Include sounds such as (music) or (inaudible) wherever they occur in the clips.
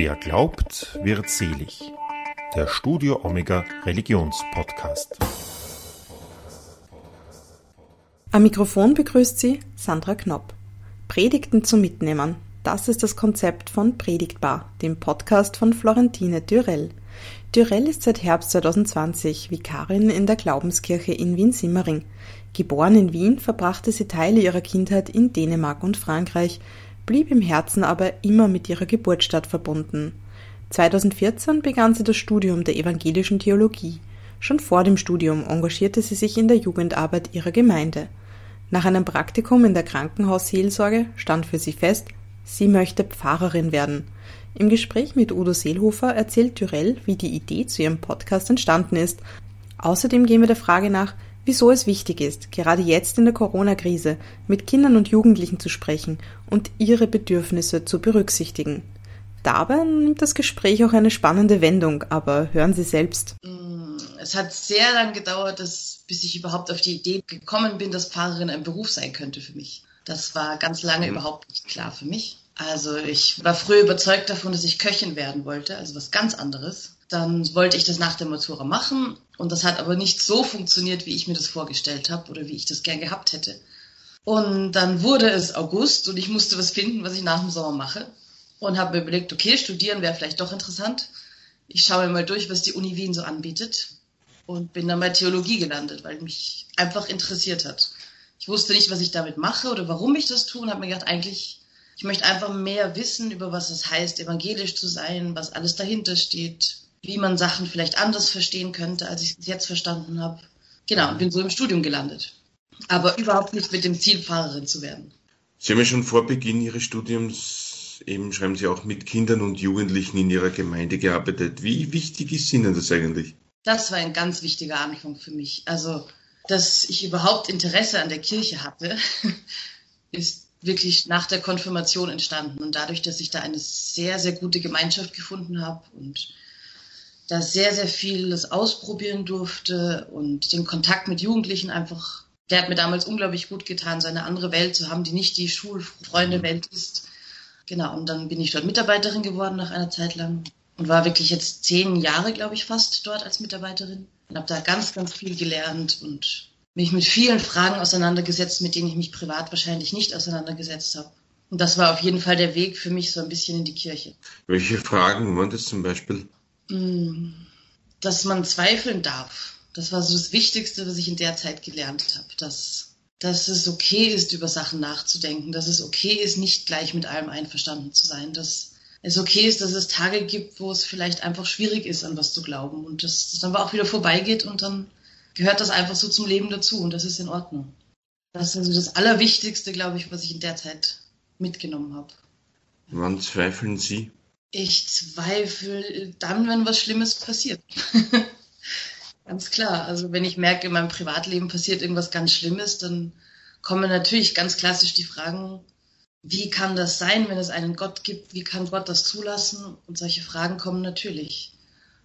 Wer glaubt, wird selig. Der Studio Omega Religionspodcast. Am Mikrofon begrüßt Sie Sandra Knopp. Predigten zum Mitnehmen. Das ist das Konzept von Predigtbar, dem Podcast von Florentine Dürell. Dürell ist seit Herbst 2020 Vikarin in der Glaubenskirche in Wien-Simmering. Geboren in Wien, verbrachte sie Teile ihrer Kindheit in Dänemark und Frankreich, blieb im Herzen aber immer mit ihrer Geburtsstadt verbunden. 2014 begann sie das Studium der evangelischen Theologie. Schon vor dem Studium engagierte sie sich in der Jugendarbeit ihrer Gemeinde. Nach einem Praktikum in der Krankenhausseelsorge stand für sie fest, sie möchte Pfarrerin werden. Im Gespräch mit Udo Seelhofer erzählt Tyrell, wie die Idee zu ihrem Podcast entstanden ist. Außerdem gehen wir der Frage nach, wieso es wichtig ist, gerade jetzt in der Corona-Krise mit Kindern und Jugendlichen zu sprechen und ihre Bedürfnisse zu berücksichtigen. Dabei nimmt das Gespräch auch eine spannende Wendung, aber hören Sie selbst. Mm, es hat sehr lang gedauert, dass, bis ich überhaupt auf die Idee gekommen bin, dass Pfarrerin ein Beruf sein könnte für mich. Das war ganz lange mhm. überhaupt nicht klar für mich. Also ich war früher überzeugt davon, dass ich Köchin werden wollte, also was ganz anderes. Dann wollte ich das nach der Matura machen und das hat aber nicht so funktioniert, wie ich mir das vorgestellt habe oder wie ich das gern gehabt hätte. Und dann wurde es August und ich musste was finden, was ich nach dem Sommer mache und habe mir überlegt, okay, studieren wäre vielleicht doch interessant. Ich schaue mir mal durch, was die Uni Wien so anbietet und bin dann bei Theologie gelandet, weil mich einfach interessiert hat. Ich wusste nicht, was ich damit mache oder warum ich das tue und habe mir gedacht, eigentlich ich möchte einfach mehr wissen über was es heißt, evangelisch zu sein, was alles dahinter steht, wie man Sachen vielleicht anders verstehen könnte, als ich es jetzt verstanden habe. Genau, und bin so im Studium gelandet. Aber überhaupt nicht mit dem Ziel, Pfarrerin zu werden. Sie haben ja schon vor Beginn Ihres Studiums, eben schreiben Sie auch mit Kindern und Jugendlichen in Ihrer Gemeinde gearbeitet. Wie wichtig ist Ihnen das eigentlich? Das war ein ganz wichtiger Anfang für mich. Also, dass ich überhaupt Interesse an der Kirche hatte, (laughs) ist wirklich nach der Konfirmation entstanden. Und dadurch, dass ich da eine sehr, sehr gute Gemeinschaft gefunden habe und da sehr, sehr vieles ausprobieren durfte und den Kontakt mit Jugendlichen einfach, der hat mir damals unglaublich gut getan, so eine andere Welt zu haben, die nicht die Schulfreunde-Welt ist. Genau, und dann bin ich dort Mitarbeiterin geworden nach einer Zeit lang und war wirklich jetzt zehn Jahre, glaube ich, fast dort als Mitarbeiterin und habe da ganz, ganz viel gelernt und mich mit vielen Fragen auseinandergesetzt, mit denen ich mich privat wahrscheinlich nicht auseinandergesetzt habe. Und das war auf jeden Fall der Weg für mich so ein bisschen in die Kirche. Welche Fragen waren das zum Beispiel? Mm, dass man zweifeln darf. Das war so das Wichtigste, was ich in der Zeit gelernt habe. Dass, dass es okay ist, über Sachen nachzudenken. Dass es okay ist, nicht gleich mit allem einverstanden zu sein. Dass es okay ist, dass es Tage gibt, wo es vielleicht einfach schwierig ist, an was zu glauben. Und dass es dann aber auch wieder vorbeigeht und dann gehört das einfach so zum Leben dazu und das ist in Ordnung. Das ist also das Allerwichtigste, glaube ich, was ich in der Zeit mitgenommen habe. Wann zweifeln Sie? Ich zweifle dann, wenn was Schlimmes passiert. (laughs) ganz klar. Also wenn ich merke, in meinem Privatleben passiert irgendwas ganz Schlimmes, dann kommen natürlich ganz klassisch die Fragen, wie kann das sein, wenn es einen Gott gibt? Wie kann Gott das zulassen? Und solche Fragen kommen natürlich.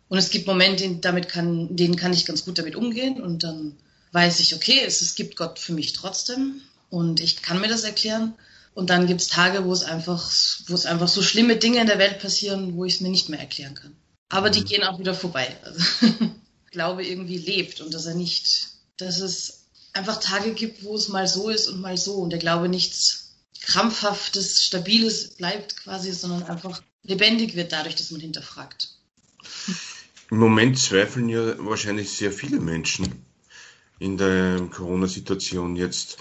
Und es gibt Momente, damit kann, denen kann ich ganz gut damit umgehen und dann weiß ich, okay, es, es gibt Gott für mich trotzdem und ich kann mir das erklären. Und dann gibt es Tage, wo es einfach, wo es einfach so schlimme Dinge in der Welt passieren, wo ich es mir nicht mehr erklären kann. Aber die mhm. gehen auch wieder vorbei. Also, (laughs) Glaube irgendwie lebt und dass er nicht, dass es einfach Tage gibt, wo es mal so ist und mal so und der Glaube nichts krampfhaftes, stabiles bleibt quasi, sondern einfach lebendig wird dadurch, dass man hinterfragt. Im Moment zweifeln ja wahrscheinlich sehr viele Menschen in der Corona-Situation jetzt.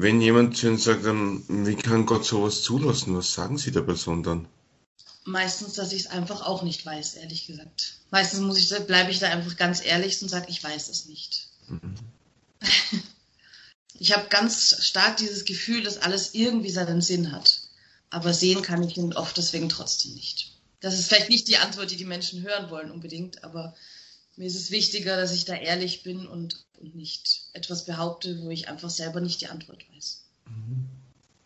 Wenn jemand zu Ihnen sagt, wie kann Gott sowas zulassen, was sagen Sie der Person dann? Meistens, dass ich es einfach auch nicht weiß, ehrlich gesagt. Meistens muss ich, bleibe ich da einfach ganz ehrlich und sage, ich weiß es nicht. Mhm. ich habe ganz stark dieses Gefühl, dass alles irgendwie seinen Sinn hat. Aber sehen kann ich ihn oft deswegen trotzdem nicht. Das ist vielleicht nicht die Antwort, die die Menschen hören wollen unbedingt, aber mir ist es wichtiger, dass ich da ehrlich bin und, und nicht etwas behaupte, wo ich einfach selber nicht die Antwort weiß. Mhm.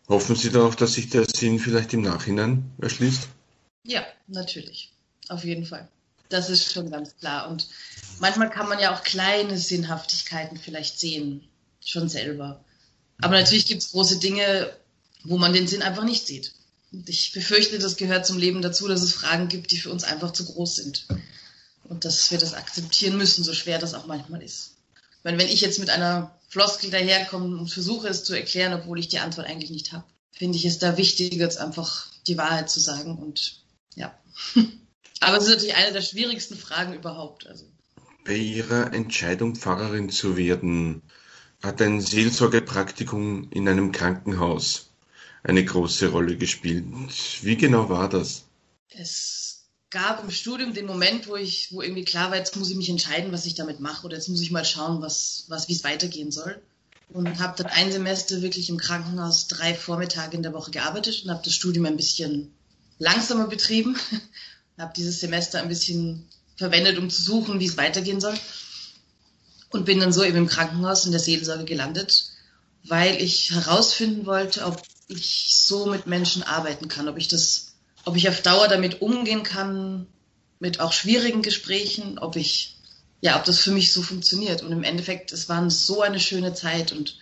Hoffen Sie darauf, dass sich der Sinn vielleicht im Nachhinein erschließt? Ja, natürlich. Auf jeden Fall. Das ist schon ganz klar. Und manchmal kann man ja auch kleine Sinnhaftigkeiten vielleicht sehen, schon selber. Aber natürlich gibt es große Dinge, wo man den Sinn einfach nicht sieht. Und ich befürchte, das gehört zum Leben dazu, dass es Fragen gibt, die für uns einfach zu groß sind. Und dass wir das akzeptieren müssen, so schwer das auch manchmal ist. Meine, wenn ich jetzt mit einer Floskel daherkomme und versuche es zu erklären, obwohl ich die Antwort eigentlich nicht habe, finde ich es da wichtig, jetzt einfach die Wahrheit zu sagen. Und ja. (laughs) Aber es ist natürlich eine der schwierigsten Fragen überhaupt. Also. Bei Ihrer Entscheidung, Pfarrerin zu werden, hat ein Seelsorgepraktikum in einem Krankenhaus eine große Rolle gespielt. Wie genau war das? Es gab im Studium den Moment, wo ich, wo irgendwie klar war, jetzt muss ich mich entscheiden, was ich damit mache, oder jetzt muss ich mal schauen, was, was, wie es weitergehen soll. Und habe dann ein Semester wirklich im Krankenhaus drei Vormittage in der Woche gearbeitet und habe das Studium ein bisschen langsamer betrieben. (laughs) habe dieses Semester ein bisschen verwendet, um zu suchen, wie es weitergehen soll. Und bin dann so eben im Krankenhaus in der Seelsorge gelandet, weil ich herausfinden wollte, ob ich so mit Menschen arbeiten kann, ob ich das, ob ich auf Dauer damit umgehen kann, mit auch schwierigen Gesprächen, ob ich, ja, ob das für mich so funktioniert. Und im Endeffekt, es war so eine schöne Zeit und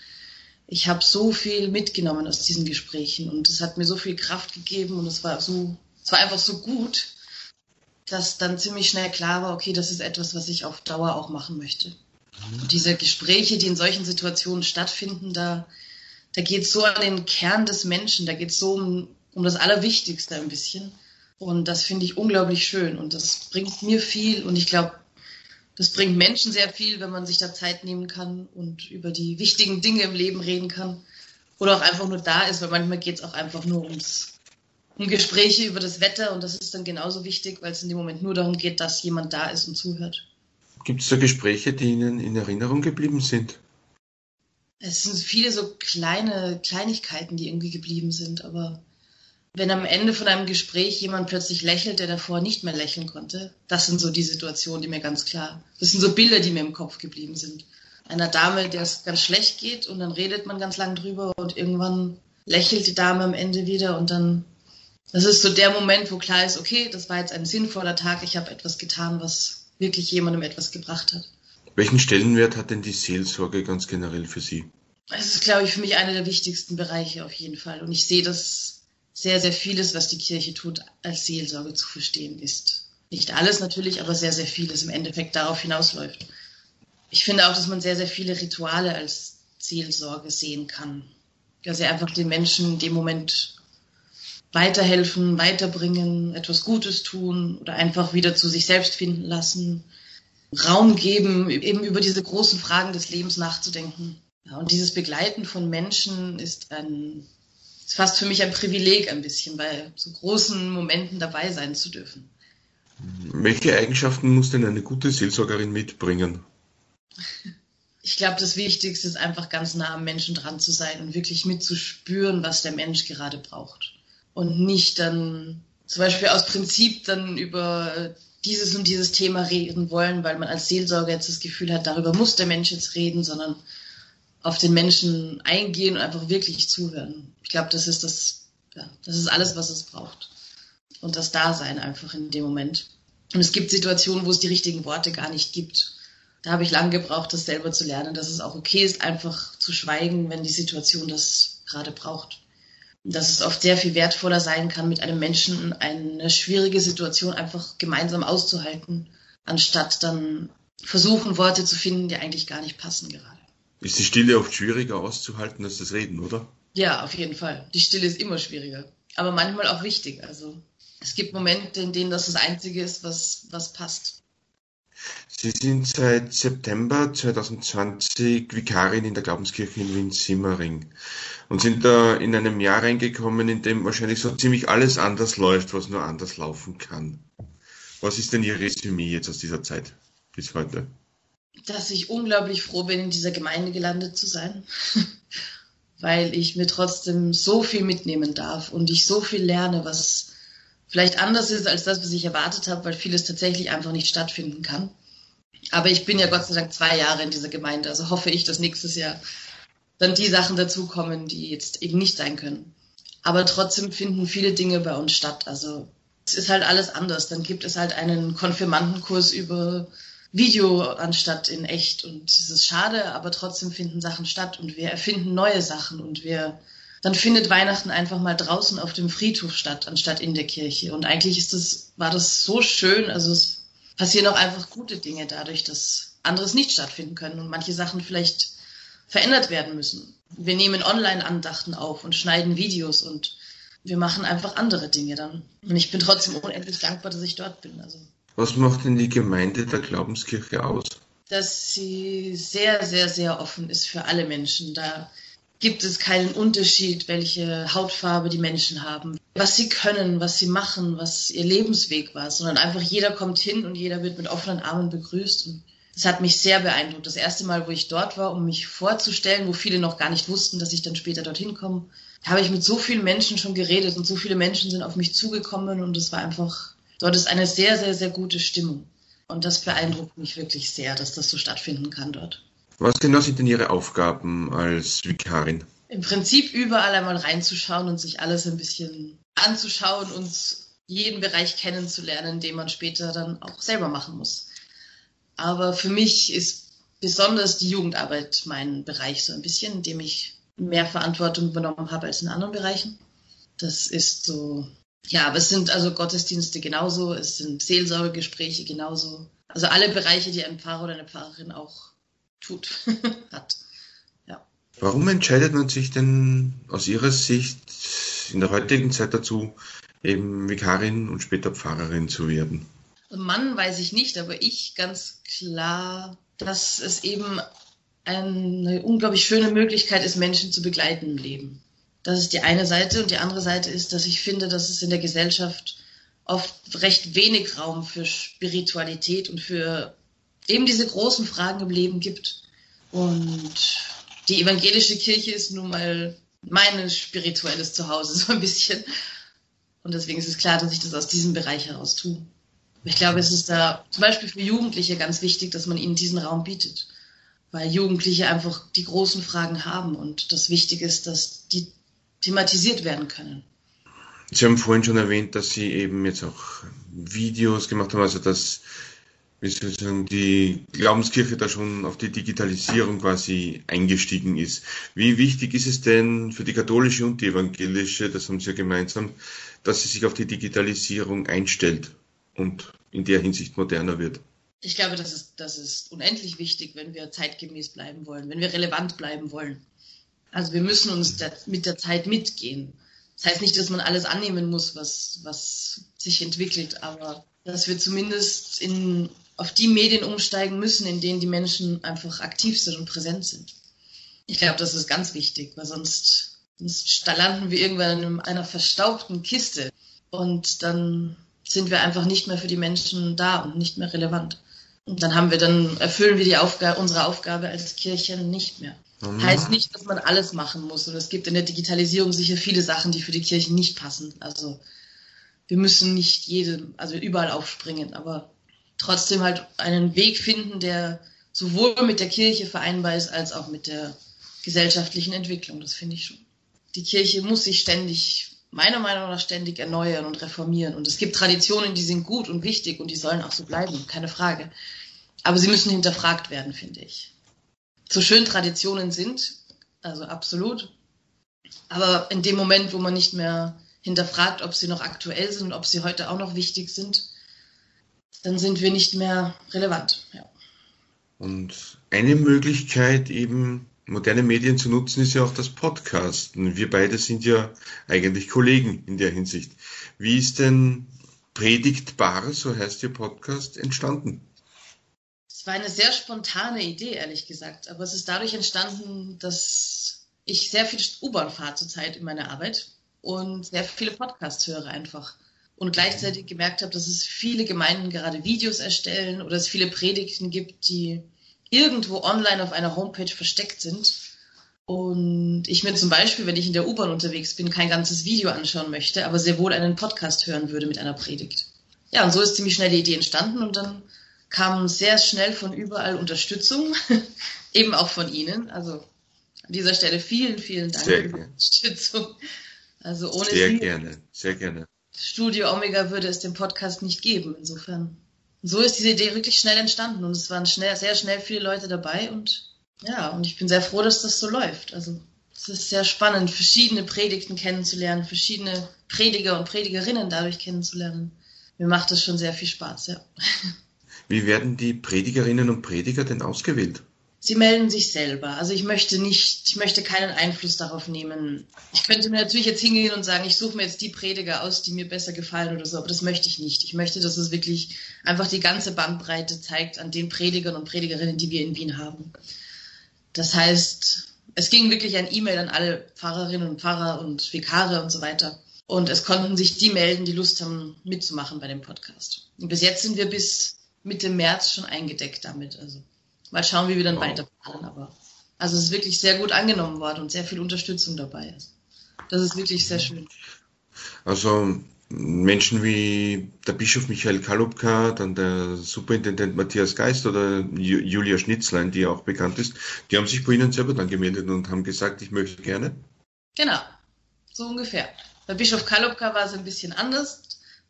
ich habe so viel mitgenommen aus diesen Gesprächen und es hat mir so viel Kraft gegeben und es war so, es war einfach so gut, dass dann ziemlich schnell klar war, okay, das ist etwas, was ich auf Dauer auch machen möchte. Und diese Gespräche, die in solchen Situationen stattfinden, da da geht es so an den Kern des Menschen, da geht es so um, um das Allerwichtigste ein bisschen. Und das finde ich unglaublich schön und das bringt mir viel und ich glaube, das bringt Menschen sehr viel, wenn man sich da Zeit nehmen kann und über die wichtigen Dinge im Leben reden kann oder auch einfach nur da ist, weil manchmal geht es auch einfach nur ums, um Gespräche über das Wetter und das ist dann genauso wichtig, weil es in dem Moment nur darum geht, dass jemand da ist und zuhört. Gibt es da Gespräche, die Ihnen in Erinnerung geblieben sind? Es sind viele so kleine Kleinigkeiten, die irgendwie geblieben sind, aber wenn am Ende von einem Gespräch jemand plötzlich lächelt, der davor nicht mehr lächeln konnte, das sind so die Situationen, die mir ganz klar, das sind so Bilder, die mir im Kopf geblieben sind. Einer Dame, der es ganz schlecht geht und dann redet man ganz lang drüber und irgendwann lächelt die Dame am Ende wieder und dann, das ist so der Moment, wo klar ist, okay, das war jetzt ein sinnvoller Tag, ich habe etwas getan, was wirklich jemandem etwas gebracht hat. Welchen Stellenwert hat denn die Seelsorge ganz generell für Sie? Es ist, glaube ich, für mich einer der wichtigsten Bereiche auf jeden Fall. Und ich sehe, dass sehr, sehr vieles, was die Kirche tut, als Seelsorge zu verstehen ist. Nicht alles natürlich, aber sehr, sehr vieles im Endeffekt darauf hinausläuft. Ich finde auch, dass man sehr, sehr viele Rituale als Seelsorge sehen kann. Dass sie einfach den Menschen in dem Moment weiterhelfen, weiterbringen, etwas Gutes tun oder einfach wieder zu sich selbst finden lassen Raum geben, eben über diese großen Fragen des Lebens nachzudenken. Und dieses Begleiten von Menschen ist ein, ist fast für mich ein Privileg ein bisschen, bei so großen Momenten dabei sein zu dürfen. Welche Eigenschaften muss denn eine gute Seelsorgerin mitbringen? (laughs) Ich glaube, das Wichtigste ist einfach ganz nah am Menschen dran zu sein und wirklich mitzuspüren, was der Mensch gerade braucht. Und nicht dann zum Beispiel aus Prinzip dann über dieses und dieses Thema reden wollen, weil man als Seelsorger jetzt das Gefühl hat, darüber muss der Mensch jetzt reden, sondern auf den Menschen eingehen und einfach wirklich zuhören. Ich glaube, das ist das, ja, das ist alles, was es braucht. Und das Dasein einfach in dem Moment. Und es gibt Situationen, wo es die richtigen Worte gar nicht gibt. Da habe ich lange gebraucht, das selber zu lernen, dass es auch okay ist, einfach zu schweigen, wenn die Situation das gerade braucht dass es oft sehr viel wertvoller sein kann, mit einem Menschen eine schwierige Situation einfach gemeinsam auszuhalten, anstatt dann versuchen, Worte zu finden, die eigentlich gar nicht passen gerade. Ist die Stille oft schwieriger auszuhalten als das Reden, oder? Ja, auf jeden Fall. Die Stille ist immer schwieriger, aber manchmal auch wichtig. Also es gibt Momente, in denen das das Einzige ist, was, was passt. Sie sind seit September 2020 Vikarin in der Glaubenskirche in Wien-Simmering und sind da in einem Jahr reingekommen, in dem wahrscheinlich so ziemlich alles anders läuft, was nur anders laufen kann. Was ist denn Ihr Resümee jetzt aus dieser Zeit bis heute? Dass ich unglaublich froh bin, in dieser Gemeinde gelandet zu sein, (laughs) weil ich mir trotzdem so viel mitnehmen darf und ich so viel lerne, was vielleicht anders ist als das, was ich erwartet habe, weil vieles tatsächlich einfach nicht stattfinden kann. Aber ich bin ja Gott sei Dank zwei Jahre in dieser Gemeinde, also hoffe ich, dass nächstes Jahr dann die Sachen dazukommen, die jetzt eben nicht sein können. Aber trotzdem finden viele Dinge bei uns statt. Also es ist halt alles anders. Dann gibt es halt einen Konfirmandenkurs über Video anstatt in echt. Und es ist schade, aber trotzdem finden Sachen statt und wir erfinden neue Sachen und wir dann findet Weihnachten einfach mal draußen auf dem Friedhof statt, anstatt in der Kirche. Und eigentlich ist das, war das so schön. Also es passieren auch einfach gute Dinge dadurch, dass anderes nicht stattfinden können und manche Sachen vielleicht verändert werden müssen. Wir nehmen Online-Andachten auf und schneiden Videos und wir machen einfach andere Dinge dann. Und ich bin trotzdem unendlich dankbar, dass ich dort bin. Also, Was macht denn die Gemeinde der Glaubenskirche aus? dass sie sehr, sehr, sehr offen ist für alle Menschen. Da gibt es keinen Unterschied, welche Hautfarbe die Menschen haben, was sie können, was sie machen, was ihr Lebensweg war, sondern einfach jeder kommt hin und jeder wird mit offenen Armen begrüßt. Und das hat mich sehr beeindruckt. Das erste Mal, wo ich dort war, um mich vorzustellen, wo viele noch gar nicht wussten, dass ich dann später dorthin komme, habe ich mit so vielen Menschen schon geredet und so viele Menschen sind auf mich zugekommen und es war einfach, dort ist eine sehr, sehr, sehr gute Stimmung. Und das beeindruckt mich wirklich sehr, dass das so stattfinden kann dort. Was genau sind denn Ihre Aufgaben als Vikarin? Im Prinzip überall einmal reinzuschauen und sich alles ein bisschen anzuschauen und jeden Bereich kennenzulernen, den man später dann auch selber machen muss. Aber für mich ist besonders die Jugendarbeit mein Bereich so ein bisschen, in dem ich mehr Verantwortung übernommen habe als in anderen Bereichen. Das ist so, ja, aber es sind also Gottesdienste genauso, es sind Seelsorgegespräche genauso. Also alle Bereiche, die ein Pfarrer oder eine Pfarrerin auch tut, (laughs) hat. Ja. Warum entscheidet man sich denn aus Ihrer Sicht in der heutigen Zeit dazu, eben Vikarin und später Pfarrerin zu werden? Mann weiß ich nicht, aber ich ganz klar, dass es eben eine unglaublich schöne Möglichkeit ist, Menschen zu begleiten im Leben. Das ist die eine Seite und die andere Seite ist, dass ich finde, dass es in der Gesellschaft oft recht wenig Raum für Spiritualität und für eben diese großen Fragen im Leben gibt. Und die evangelische Kirche ist nun mal mein spirituelles Zuhause, (laughs) so ein bisschen. Und deswegen ist es klar, dass ich das aus diesem Bereich heraus tue. Ich glaube, es ist da zum Beispiel für Jugendliche ganz wichtig, dass man ihnen diesen Raum bietet. Weil Jugendliche einfach die großen Fragen haben und das Wichtige ist, dass die thematisiert werden können. Sie haben vorhin schon erwähnt, dass Sie eben jetzt auch Videos gemacht haben, also dass wie soll ich sagen, die Glaubenskirche da schon auf die Digitalisierung quasi eingestiegen ist. Wie wichtig ist es denn für die katholische und die evangelische, das haben Sie ja gemeinsam, dass sie sich auf die Digitalisierung einstellt und in der Hinsicht moderner wird? Ich glaube, das ist, das ist unendlich wichtig, wenn wir zeitgemäß bleiben wollen, wenn wir relevant bleiben wollen. Also wir müssen uns mit der Zeit mitgehen. Das heißt nicht, dass man alles annehmen muss, was, was sich entwickelt, aber dass wir zumindest in, auf die Medien umsteigen müssen, in denen die Menschen einfach aktiv sind und präsent sind. Ich glaube, das ist ganz wichtig, weil sonst, sonst landen wir irgendwann in einer verstaubten Kiste und dann sind wir einfach nicht mehr für die Menschen da und nicht mehr relevant. Und dann haben wir dann, erfüllen wir die Aufgabe, unsere Aufgabe als Kirche nicht mehr. Mhm. Heißt nicht, dass man alles machen muss. Und es gibt in der Digitalisierung sicher viele Sachen, die für die Kirche nicht passen. Also wir müssen nicht jedem, also überall aufspringen, aber trotzdem halt einen Weg finden, der sowohl mit der Kirche vereinbar ist, als auch mit der gesellschaftlichen Entwicklung. Das finde ich schon. Die Kirche muss sich ständig, meiner Meinung nach, ständig erneuern und reformieren. Und es gibt Traditionen, die sind gut und wichtig und die sollen auch so bleiben, keine Frage. Aber sie müssen hinterfragt werden, finde ich. So schön Traditionen sind, also absolut. Aber in dem Moment, wo man nicht mehr hinterfragt, ob sie noch aktuell sind und ob sie heute auch noch wichtig sind, dann sind wir nicht mehr relevant. Ja. Und eine Möglichkeit, eben moderne Medien zu nutzen, ist ja auch das Podcasten. Wir beide sind ja eigentlich Kollegen in der Hinsicht. Wie ist denn Predigtbar, so heißt Ihr Podcast, entstanden? Es war eine sehr spontane Idee, ehrlich gesagt. Aber es ist dadurch entstanden, dass ich sehr viel U-Bahn fahre zurzeit in meiner Arbeit und sehr viele Podcasts höre einfach. Und gleichzeitig gemerkt habe, dass es viele Gemeinden gerade Videos erstellen oder es viele Predigten gibt, die irgendwo online auf einer Homepage versteckt sind. Und ich mir zum Beispiel, wenn ich in der U-Bahn unterwegs bin, kein ganzes Video anschauen möchte, aber sehr wohl einen Podcast hören würde mit einer Predigt. Ja, und so ist ziemlich schnell die Idee entstanden und dann kam sehr schnell von überall Unterstützung, (laughs) eben auch von Ihnen. Also an dieser Stelle vielen, vielen Dank Sehr für die. Unterstützung. Also ohne Sehr Sie, gerne, sehr gerne. Studio Omega würde es den Podcast nicht geben. Insofern. So ist diese Idee wirklich schnell entstanden und es waren schnell, sehr schnell viele Leute dabei und ja, und ich bin sehr froh, dass das so läuft. Also es ist sehr spannend, verschiedene Predigten kennenzulernen, verschiedene Prediger und Predigerinnen dadurch kennenzulernen. Mir macht das schon sehr viel Spaß, ja. (laughs) Wie werden die Predigerinnen und Prediger denn ausgewählt? Sie melden sich selber. Also ich möchte nicht, ich möchte keinen Einfluss darauf nehmen. Ich könnte mir natürlich jetzt hingehen und sagen, ich suche mir jetzt die Prediger aus, die mir besser gefallen oder so, aber das möchte ich nicht. Ich möchte, dass es wirklich einfach die ganze Bandbreite zeigt an den Predigern und Predigerinnen, die wir in Wien haben. Das heißt, es ging wirklich ein E-Mail an alle Pfarrerinnen und Pfarrer und Vikare und so weiter. Und es konnten sich die melden, die Lust haben, mitzumachen bei dem Podcast. Und bis jetzt sind wir bis Mitte März schon eingedeckt damit. Also Mal schauen, wie wir dann wow. weiterfahren. Aber also es ist wirklich sehr gut angenommen worden und sehr viel Unterstützung dabei ist. Das ist wirklich sehr schön. Also Menschen wie der Bischof Michael Kalubka, dann der Superintendent Matthias Geist oder Julia Schnitzlein, die auch bekannt ist, die haben sich bei Ihnen selber dann gemeldet und haben gesagt, ich möchte gerne. Genau, so ungefähr. Bei Bischof Kalubka war es ein bisschen anders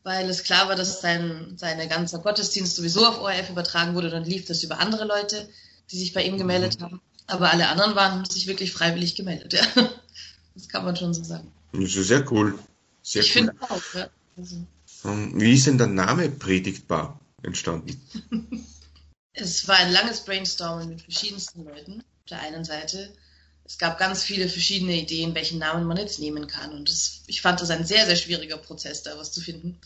weil es klar war, dass sein seine ganze Gottesdienst sowieso auf ORF übertragen wurde. Dann lief das über andere Leute, die sich bei ihm gemeldet mhm. haben. Aber alle anderen waren haben sich wirklich freiwillig gemeldet. (laughs) Ja. Das kann man schon so sagen. Das ist sehr cool. Sehr ich cool. finde auch. Ja. Also. Ähm, wie ist denn der Name Predigtbar entstanden? (laughs) es war ein langes Brainstormen mit verschiedensten Leuten. Auf der einen Seite es gab ganz viele verschiedene Ideen, welchen Namen man jetzt nehmen kann. Und das, ich fand das ein sehr, sehr schwieriger Prozess, da was zu finden.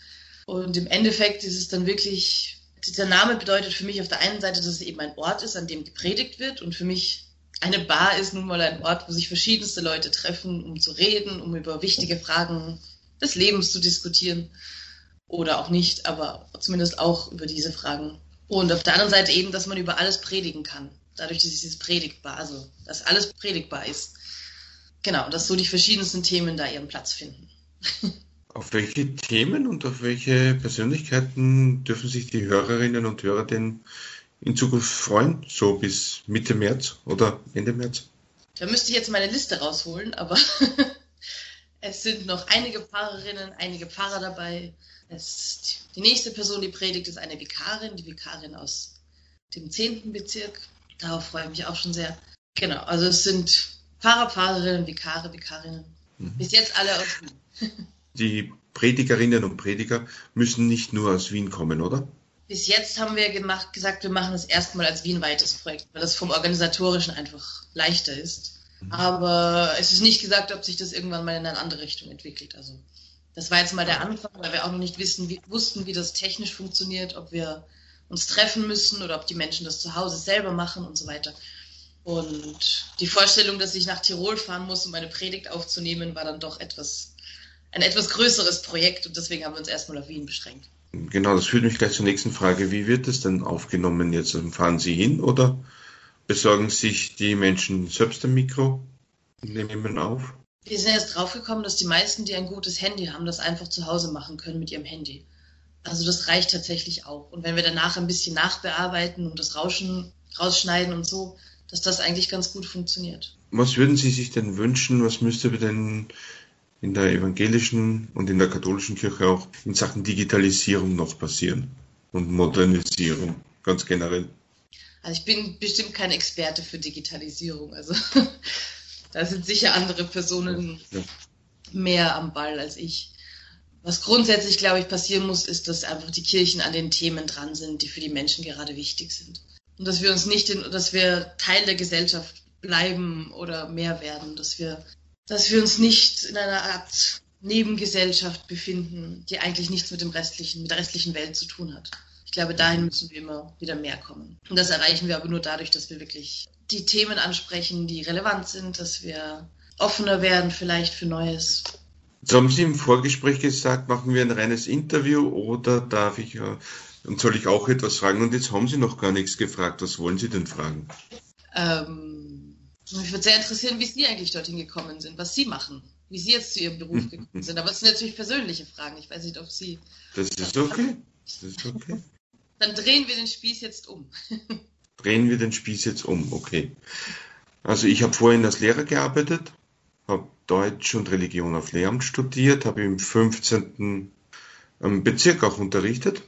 Und im Endeffekt ist es dann wirklich, dieser Name bedeutet für mich auf der einen Seite, dass es eben ein Ort ist, an dem gepredigt wird. Und für mich eine Bar ist nun mal ein Ort, wo sich verschiedenste Leute treffen, um zu reden, um über wichtige Fragen des Lebens zu diskutieren. Oder auch nicht, aber zumindest auch über diese Fragen. Und auf der anderen Seite eben, dass man über alles predigen kann dadurch, dass es predigbar, also dass alles predigbar ist. Genau, dass so die verschiedensten Themen da ihren Platz finden. (laughs) Auf welche Themen und auf welche Persönlichkeiten dürfen sich die Hörerinnen und Hörer denn in Zukunft freuen, so bis Mitte März oder Ende März? Da müsste ich jetzt meine Liste rausholen, aber (laughs) es sind noch einige Pfarrerinnen, einige Pfarrer dabei. Es, die nächste Person, die predigt, ist eine Vikarin, die Vikarin aus dem 10. Bezirk. Darauf freue ich mich auch schon sehr. Genau, also es sind Fahrer, Fahrerinnen, Vikare, Vikarinnen. Mhm. Bis jetzt alle aus Wien. (laughs) Die Predigerinnen und Prediger müssen nicht nur aus Wien kommen, oder? Bis jetzt haben wir gemacht, gesagt, wir machen es erstmal als Wien-weites Projekt, weil das vom Organisatorischen einfach leichter ist. Mhm. Aber es ist nicht gesagt, ob sich das irgendwann mal in eine andere Richtung entwickelt. Also das war jetzt mal der Anfang, weil wir auch noch nicht wissen, wie, wussten, wie das technisch funktioniert, ob wir uns treffen müssen oder ob die Menschen das zu Hause selber machen und so weiter. Und die Vorstellung, dass ich nach Tirol fahren muss, um eine Predigt aufzunehmen, war dann doch etwas, ein etwas größeres Projekt und deswegen haben wir uns erstmal auf Wien beschränkt. Genau, das führt mich gleich zur nächsten Frage. Wie wird es denn aufgenommen jetzt? Fahren Sie hin oder besorgen sich die Menschen selbst ein Mikro und nehmen auf? Wir sind jetzt draufgekommen, dass die meisten, die ein gutes Handy haben, das einfach zu Hause machen können mit ihrem Handy. Also das reicht tatsächlich auch. Und wenn wir danach ein bisschen nachbearbeiten und das Rauschen rausschneiden und so, dass das eigentlich ganz gut funktioniert. Was würden Sie sich denn wünschen? Was müsste denn in der evangelischen und in der katholischen Kirche auch in Sachen Digitalisierung noch passieren und Modernisierung ganz generell? Also ich bin bestimmt kein Experte für Digitalisierung. Also (laughs) da sind sicher andere Personen ja. mehr am Ball als ich. Was grundsätzlich, glaube ich, passieren muss, ist, dass einfach die Kirchen an den Themen dran sind, die für die Menschen gerade wichtig sind. Und dass wir uns nicht, in, dass wir Teil der Gesellschaft bleiben oder mehr werden, dass wir, dass wir uns nicht in einer Art Nebengesellschaft befinden, die eigentlich nichts mit dem restlichen, mit der restlichen Welt zu tun hat. Ich glaube, dahin müssen wir immer wieder mehr kommen. Und das erreichen wir aber nur dadurch, dass wir wirklich die Themen ansprechen, die relevant sind, dass wir offener werden vielleicht für Neues Jetzt haben Sie im Vorgespräch gesagt, machen wir ein reines Interview oder darf ich äh, und soll ich auch etwas fragen? Und jetzt haben Sie noch gar nichts gefragt. Was wollen Sie denn fragen? Ähm, mich würde sehr interessieren, wie Sie eigentlich dorthin gekommen sind, was Sie machen, wie Sie jetzt zu Ihrem Beruf (laughs) gekommen sind. Aber es sind natürlich persönliche Fragen. Ich weiß nicht, ob Sie. Das ist okay. Das ist okay. Dann drehen wir den Spieß jetzt um. drehen wir den Spieß jetzt um, okay. Also ich habe vorhin als Lehrer gearbeitet, habe Deutsch und Religion auf Lehramt studiert, habe im 15. Bezirk auch unterrichtet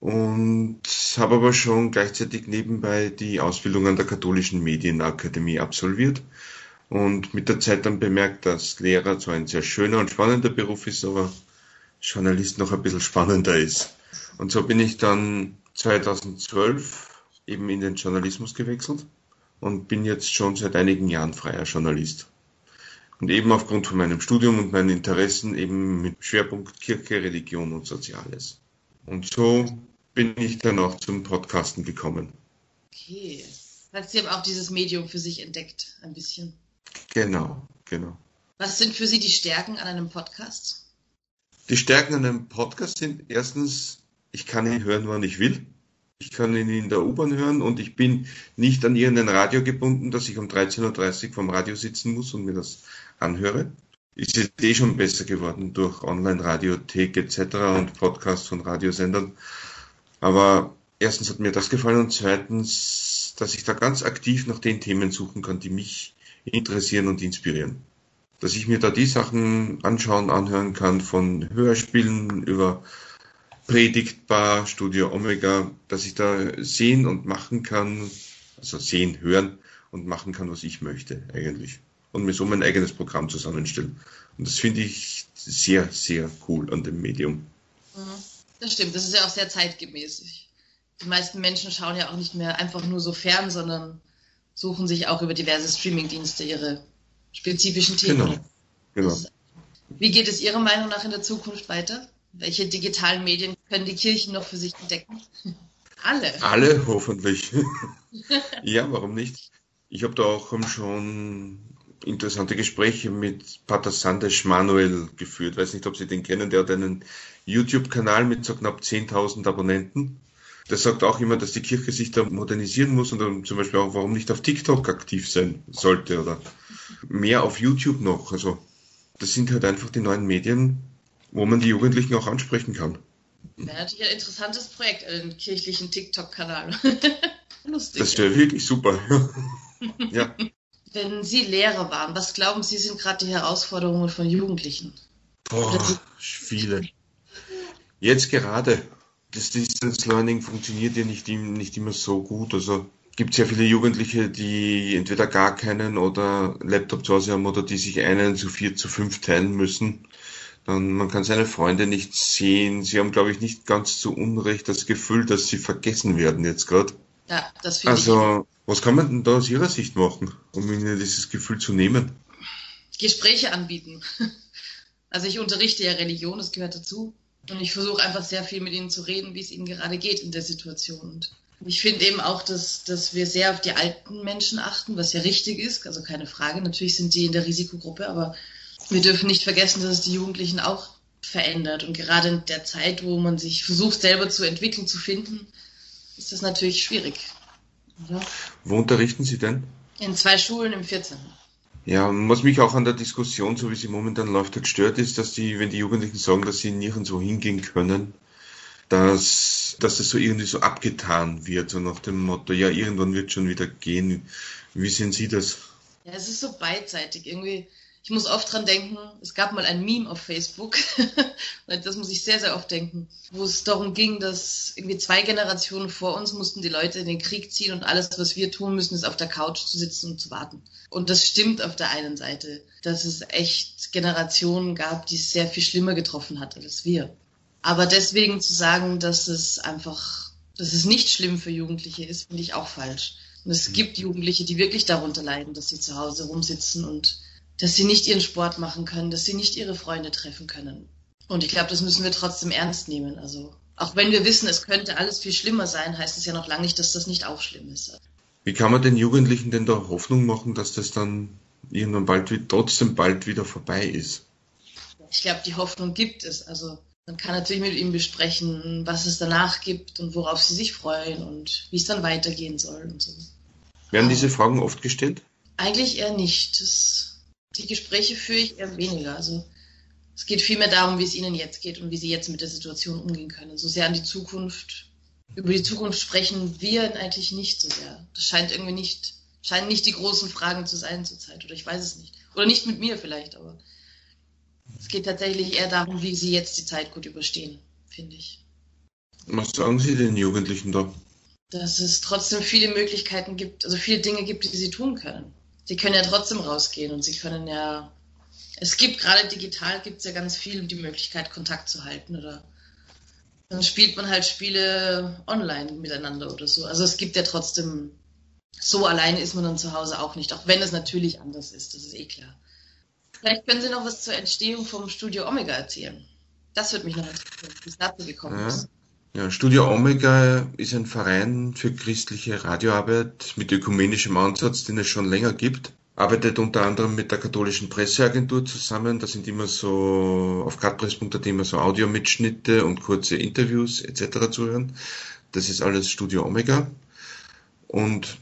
und habe aber schon gleichzeitig nebenbei die Ausbildung an der Katholischen Medienakademie absolviert und mit der Zeit dann bemerkt, dass Lehrer zwar ein sehr schöner und spannender Beruf ist, aber Journalist noch ein bisschen spannender ist. Und so bin ich dann 2012 eben in den Journalismus gewechselt und bin jetzt schon seit einigen Jahren freier Journalist. Und eben aufgrund von meinem Studium und meinen Interessen eben mit Schwerpunkt Kirche, Religion und Soziales. Und so bin ich dann auch zum Podcasten gekommen. Okay. Das heißt, Sie haben auch dieses Medium für sich entdeckt, ein bisschen. Genau, genau. Was sind für Sie die Stärken an einem Podcast? Die Stärken an einem Podcast sind erstens, ich kann ihn hören, wann ich will. Ich kann ihn in der U-Bahn hören und ich bin nicht an irgendein Radio gebunden, dass ich um 13.30 Uhr vom Radio sitzen muss und mir das anhöre. Ist jetzt eh schon besser geworden durch Online-Radiothek etc. und Podcasts von Radiosendern. Aber erstens hat mir das gefallen und zweitens, dass ich da ganz aktiv nach den Themen suchen kann, die mich interessieren und inspirieren. Dass ich mir da die Sachen anschauen, anhören kann, von Hörspielen über Predigtbar, Studio Omega, dass ich da sehen und machen kann, also sehen, hören und machen kann, was ich möchte eigentlich. Und mir so mein eigenes Programm zusammenstellen. Und das finde ich sehr, sehr cool an dem Medium. Mhm. Das stimmt, das ist ja auch sehr zeitgemäß. Die meisten Menschen schauen ja auch nicht mehr einfach nur so fern, sondern suchen sich auch über diverse Streamingdienste ihre spezifischen Themen. Genau. genau. Wie geht es Ihrer Meinung nach in der Zukunft weiter? Welche digitalen Medien können die Kirchen noch für sich entdecken? (laughs) Alle. Alle, hoffentlich. (laughs) ja, warum nicht? Ich habe da auch schon interessante Gespräche mit Pater Sandesh Manuel geführt. Weiß nicht, ob Sie den kennen. Der hat einen YouTube-Kanal mit so knapp 10.000 Abonnenten. Der sagt auch immer, dass die Kirche sich da modernisieren muss und dann zum Beispiel auch, warum nicht auf TikTok aktiv sein sollte oder mehr auf YouTube noch. Also das sind halt einfach die neuen Medien, wo man die Jugendlichen auch ansprechen kann. Wäre natürlich ein interessantes Projekt, einen kirchlichen TikTok-Kanal. (laughs) Lustig. Das wäre wirklich super. (laughs) ja. Wenn Sie Lehrer waren, was glauben Sie sind gerade die Herausforderungen von Jugendlichen? Boah, viele. Jetzt gerade. Das Distance Learning funktioniert ja nicht, nicht immer so gut. Also gibt sehr viele Jugendliche, die entweder gar keinen oder Laptop zu Hause haben oder die sich einen zu vier, zu fünf teilen müssen. Dann, man kann seine Freunde nicht sehen. Sie haben, glaube ich, nicht ganz zu Unrecht das Gefühl, dass sie vergessen werden jetzt gerade. Ja, das finde also, ich. was kann man denn da aus Ihrer Sicht machen, um Ihnen dieses Gefühl zu nehmen? Gespräche anbieten. (laughs) Also ich unterrichte ja Religion, das gehört dazu. Und ich versuche einfach sehr viel mit ihnen zu reden, wie es ihnen gerade geht in der Situation. Und ich finde eben auch, dass, dass wir sehr auf die alten Menschen achten, was ja richtig ist, also keine Frage. Natürlich sind die in der Risikogruppe, aber wir dürfen nicht vergessen, dass es die Jugendlichen auch verändert. Und gerade in der Zeit, wo man sich versucht, selber zu entwickeln, zu finden, ist das natürlich schwierig. Oder? Wo unterrichten Sie denn? In zwei Schulen im 14. Ja, was mich auch an der Diskussion, so wie sie momentan läuft, hat gestört, ist, dass die, wenn die Jugendlichen sagen, dass sie nirgendwo hingehen können, dass, dass das so irgendwie so abgetan wird, so nach dem Motto, ja, irgendwann wird schon wieder gehen. Wie sehen Sie das? Ja, es ist so beidseitig. Irgendwie, ich muss oft dran denken, es gab mal ein Meme auf Facebook, (laughs) das muss ich sehr, sehr oft denken, wo es darum ging, dass irgendwie zwei Generationen vor uns mussten die Leute in den Krieg ziehen und alles, was wir tun müssen, ist auf der Couch zu sitzen und zu warten. Und das stimmt auf der einen Seite, dass es echt Generationen gab, die es sehr viel schlimmer getroffen hat als wir. Aber deswegen zu sagen, dass es einfach, dass es nicht schlimm für Jugendliche ist, finde ich auch falsch. Und es gibt Jugendliche, die wirklich darunter leiden, dass sie zu Hause rumsitzen und dass sie nicht ihren Sport machen können, dass sie nicht ihre Freunde treffen können. Und ich glaube, das müssen wir trotzdem ernst nehmen. Also auch wenn wir wissen, es könnte alles viel schlimmer sein, heißt es ja noch lange nicht, dass das nicht auch schlimm ist. Wie kann man den Jugendlichen denn da Hoffnung machen, dass das dann irgendwann bald trotzdem bald wieder vorbei ist? Ich glaube, die Hoffnung gibt es. Also man kann natürlich mit ihm besprechen, was es danach gibt und worauf sie sich freuen und wie es dann weitergehen soll und so. Werden diese Fragen oft gestellt? Eigentlich eher nicht. Das die Gespräche führe ich eher weniger. Also es geht vielmehr darum, wie es ihnen jetzt geht und wie sie jetzt mit der Situation umgehen können. So sehr an die Zukunft. Über die Zukunft sprechen wir eigentlich nicht so sehr. Das scheint irgendwie nicht, scheinen nicht die großen Fragen zu sein zurzeit. Oder ich weiß es nicht. Oder nicht mit mir vielleicht, aber es geht tatsächlich eher darum, wie sie jetzt die Zeit gut überstehen, finde ich. Was sagen Sie den Jugendlichen da? Dass es trotzdem viele Möglichkeiten gibt, also viele Dinge gibt, die sie tun können Sie können ja trotzdem rausgehen und sie können ja, es gibt gerade digital gibt es ja ganz viel die Möglichkeit, Kontakt zu halten oder dann spielt man halt Spiele online miteinander oder so. Also es gibt ja trotzdem, so alleine ist man dann zu Hause auch nicht, auch wenn es natürlich anders ist, das ist eh klar. Vielleicht können Sie noch was zur Entstehung vom Studio Omega erzählen. Das würde mich noch interessieren, wie es dazu gekommen Ja. ist. Ja, Studio Omega ist ein Verein für christliche Radioarbeit mit ökumenischem Ansatz, den es schon länger gibt. Arbeitet unter anderem mit der katholischen Presseagentur zusammen. Da sind immer so auf gradpress.at immer so Audiomitschnitte und kurze Interviews etc. zu hören. Das ist alles Studio Omega. Und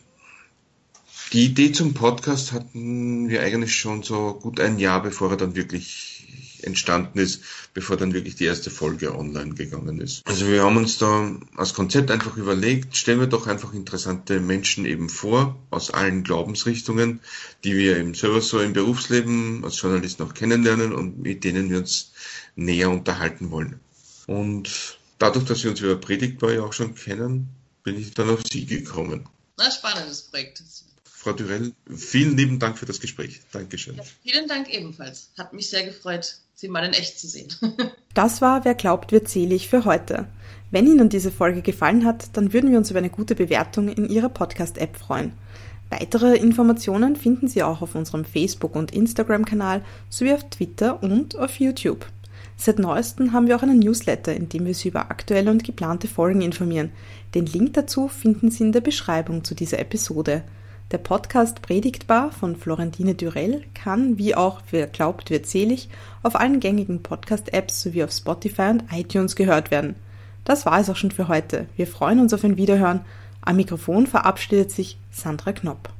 die Idee zum Podcast hatten wir eigentlich schon so gut ein Jahr, bevor er dann wirklich entstanden ist, bevor dann wirklich die erste Folge online gegangen ist. Also wir haben uns da als Konzept einfach überlegt, stellen wir doch einfach interessante Menschen eben vor, aus allen Glaubensrichtungen, die wir eben selber so im Berufsleben als Journalisten auch kennenlernen und mit denen wir uns näher unterhalten wollen. Und dadurch, dass wir uns über Predigtbar ja auch schon kennen, bin ich dann auf Sie gekommen. Na, spannendes Projekt. Frau Dürell, vielen lieben Dank für das Gespräch. Dankeschön. Ja, vielen Dank ebenfalls. Hat mich sehr gefreut, Sie mal in echt zu sehen. (laughs) Das war Wer glaubt, wird selig für heute. Wenn Ihnen diese Folge gefallen hat, dann würden wir uns über eine gute Bewertung in Ihrer Podcast-App freuen. Weitere Informationen finden Sie auch auf unserem Facebook- und Instagram-Kanal sowie auf Twitter und auf YouTube. Seit neuestem haben wir auch einen Newsletter, in dem wir Sie über aktuelle und geplante Folgen informieren. Den Link dazu finden Sie in der Beschreibung zu dieser Episode. Der Podcast Predigtbar von Florentine Dürell kann, wie auch Wer glaubt, wird selig, auf allen gängigen Podcast-Apps sowie auf Spotify und iTunes gehört werden. Das war es auch schon für heute. Wir freuen uns auf ein Wiederhören. Am Mikrofon verabschiedet sich Sandra Knopp.